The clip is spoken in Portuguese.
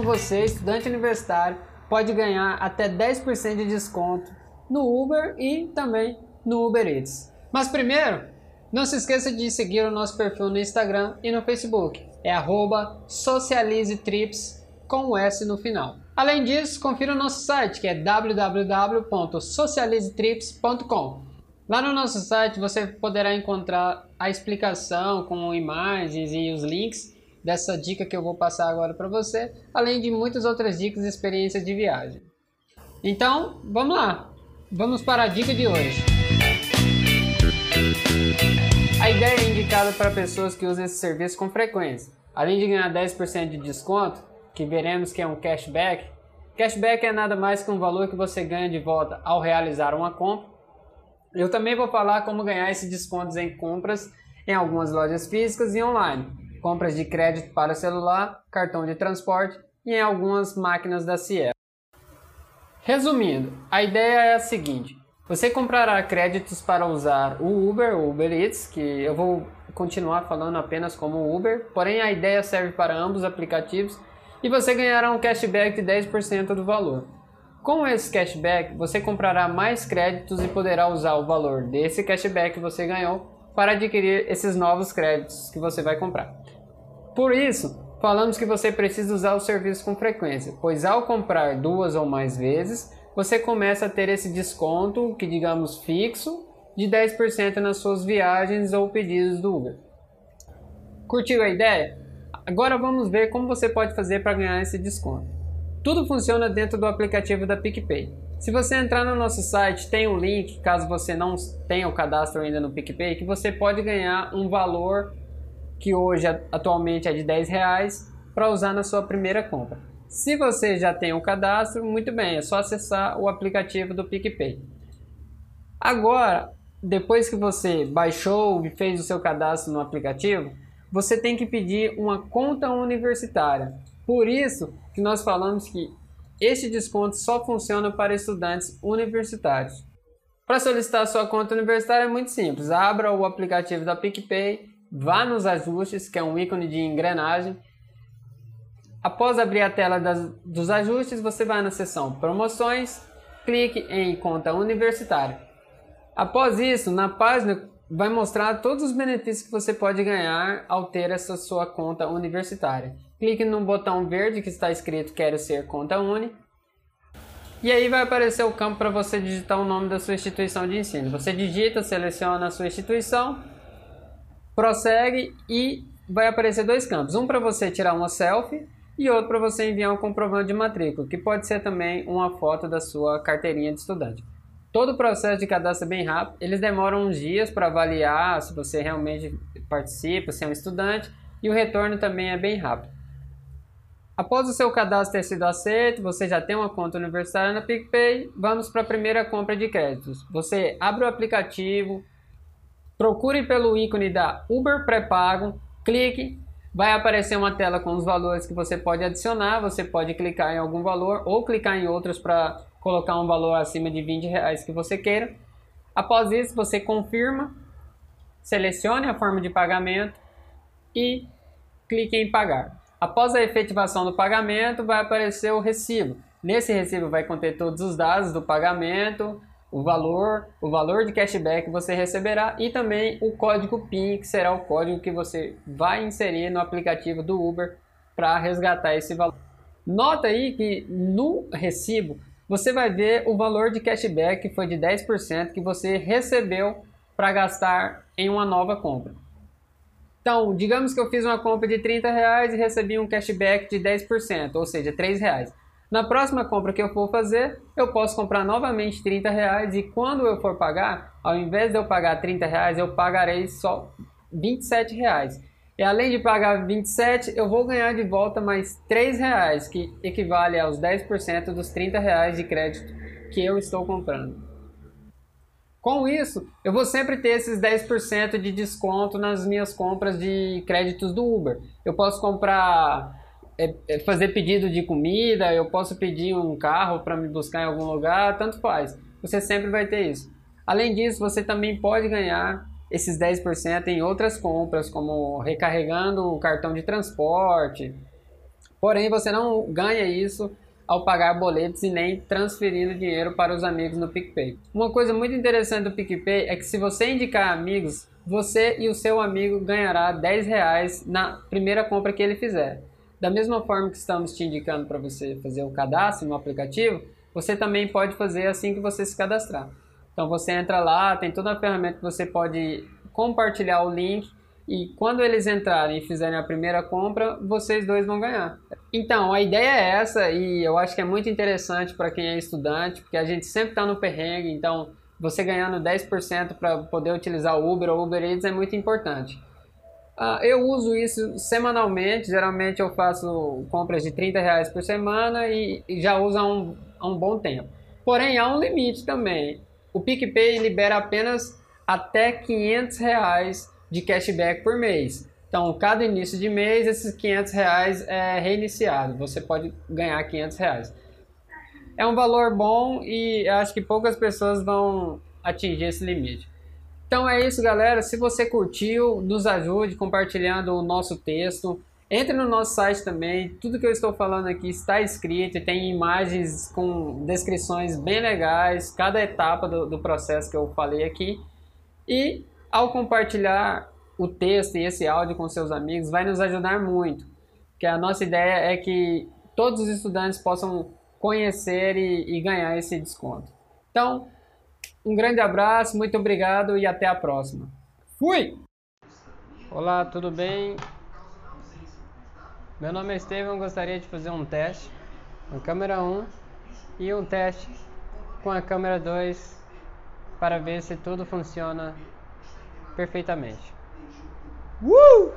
Então você, estudante universitário, pode ganhar até 10% de desconto no Uber e também no Uber Eats. Mas primeiro, não se esqueça de seguir o nosso perfil no Instagram e no Facebook. É socializetrips com o S no final. Além disso, confira o nosso site que é www.socializetrips.com. Lá no nosso site você poderá encontrar a explicação com imagens e os links dessa dica que eu vou passar agora para você, além de muitas outras dicas e experiências de viagem. Então, vamos lá. Vamos para a dica de hoje. A ideia é indicada para pessoas que usam esse serviço com frequência. Além de ganhar 10% de desconto, que veremos que é um cashback, cashback é nada mais que um valor que você ganha de volta ao realizar uma compra. Eu também vou falar como ganhar esses descontos em compras em algumas lojas físicas e online, compras de crédito para celular, cartão de transporte e em algumas máquinas da Cielo. Resumindo, a ideia é a seguinte: você comprará créditos para usar o Uber, o Uber Eats, que eu vou continuar falando apenas como Uber, porém a ideia serve para ambos os aplicativos e você ganhará um cashback de 10% do valor. Com esse cashback, você comprará mais créditos e poderá usar o valor desse cashback que você ganhou para adquirir esses novos créditos que você vai comprar. Por isso, falamos que você precisa usar o serviço com frequência, pois ao comprar duas ou mais vezes, você começa a ter esse desconto, que digamos fixo, de 10% nas suas viagens ou pedidos do Uber. Curtiu a ideia? Agora vamos ver como você pode fazer para ganhar esse desconto. Tudo funciona dentro do aplicativo da PicPay. Se você entrar no nosso site, tem um link, caso você não tenha o cadastro ainda no PicPay, que você pode ganhar um valor que hoje atualmente é de 10 reais para usar na sua primeira compra. Se você já tem um cadastro, muito bem, é só acessar o aplicativo do PicPay. Agora, depois que você baixou e fez o seu cadastro no aplicativo, você tem que pedir uma conta universitária. Por isso que nós falamos que este desconto só funciona para estudantes universitários. Para solicitar sua conta universitária é muito simples. Abra o aplicativo da PicPay, vá nos ajustes, que é um ícone de engrenagem, Após abrir a tela das, dos ajustes, você vai na seção Promoções, clique em Conta Universitária. Após isso, na página vai mostrar todos os benefícios que você pode ganhar ao ter essa sua conta universitária. Clique no botão verde que está escrito Quero ser conta uni. E aí vai aparecer o campo para você digitar o nome da sua instituição de ensino. Você digita, seleciona a sua instituição, prossegue e vai aparecer dois campos. Um para você tirar uma selfie e outro para você enviar um comprovante de matrícula, que pode ser também uma foto da sua carteirinha de estudante. Todo o processo de cadastro é bem rápido, eles demoram uns dias para avaliar se você realmente participa, se é um estudante, e o retorno também é bem rápido. Após o seu cadastro ter sido aceito, você já tem uma conta universitária na PicPay, vamos para a primeira compra de créditos. Você abre o aplicativo, procure pelo ícone da Uber pré-pago, clique Vai aparecer uma tela com os valores que você pode adicionar, você pode clicar em algum valor ou clicar em outros para colocar um valor acima de 20 reais que você queira. Após isso, você confirma, selecione a forma de pagamento e clique em pagar. Após a efetivação do pagamento, vai aparecer o recibo. Nesse recibo vai conter todos os dados do pagamento, o valor, o valor de cashback que você receberá e também o código PIN, que será o código que você vai inserir no aplicativo do Uber para resgatar esse valor. Nota aí que no recibo você vai ver o valor de cashback que foi de 10% que você recebeu para gastar em uma nova compra. Então, digamos que eu fiz uma compra de 30 reais e recebi um cashback de 10%, ou seja, 3 reais. Na próxima compra que eu for fazer, eu posso comprar novamente 30 reais e quando eu for pagar, ao invés de eu pagar 30 reais, eu pagarei só 27 reais. E além de pagar 27, eu vou ganhar de volta mais 3 reais, que equivale aos 10% dos 30 reais de crédito que eu estou comprando. Com isso, eu vou sempre ter esses 10% de desconto nas minhas compras de créditos do Uber. Eu posso comprar é, é fazer pedido de comida, eu posso pedir um carro para me buscar em algum lugar, tanto faz. Você sempre vai ter isso. Além disso, você também pode ganhar esses 10% em outras compras, como recarregando o cartão de transporte, Porém, você não ganha isso ao pagar boletos e nem transferindo dinheiro para os amigos no PicPay. Uma coisa muito interessante do PicPay é que se você indicar amigos, você e o seu amigo ganhará 10 reais na primeira compra que ele fizer. Da mesma forma que estamos te indicando para você fazer o cadastro no aplicativo, você também pode fazer assim que você se cadastrar. Então você entra lá, tem toda a ferramenta que você pode compartilhar o link e quando eles entrarem e fizerem a primeira compra, vocês dois vão ganhar. Então, a ideia é essa e eu acho que é muito interessante para quem é estudante, porque a gente sempre está no perrengue, então você ganhando 10% para poder utilizar o Uber ou Uber Eats é muito importante. Uh, eu uso isso semanalmente, geralmente eu faço compras de 30 reais por semana e, e já uso há um, há um bom tempo. Porém, há um limite também. O PicPay libera apenas até 500 reais de cashback por mês. Então, cada início de mês, esses 500 reais é reiniciado. Você pode ganhar 500 reais. É um valor bom e acho que poucas pessoas vão atingir esse limite. Então é isso, galera. Se você curtiu, nos ajude compartilhando o nosso texto. Entre no nosso site também. Tudo que eu estou falando aqui está escrito e tem imagens com descrições bem legais, cada etapa do, do processo que eu falei aqui. E ao compartilhar o texto e esse áudio com seus amigos, vai nos ajudar muito. Que a nossa ideia é que todos os estudantes possam conhecer e, e ganhar esse desconto. Então, um grande abraço, muito obrigado e até a próxima. Fui! Olá, tudo bem? Meu nome é Estevam, gostaria de fazer um teste com a câmera 1 e um teste com a câmera 2 para ver se tudo funciona perfeitamente. Uh!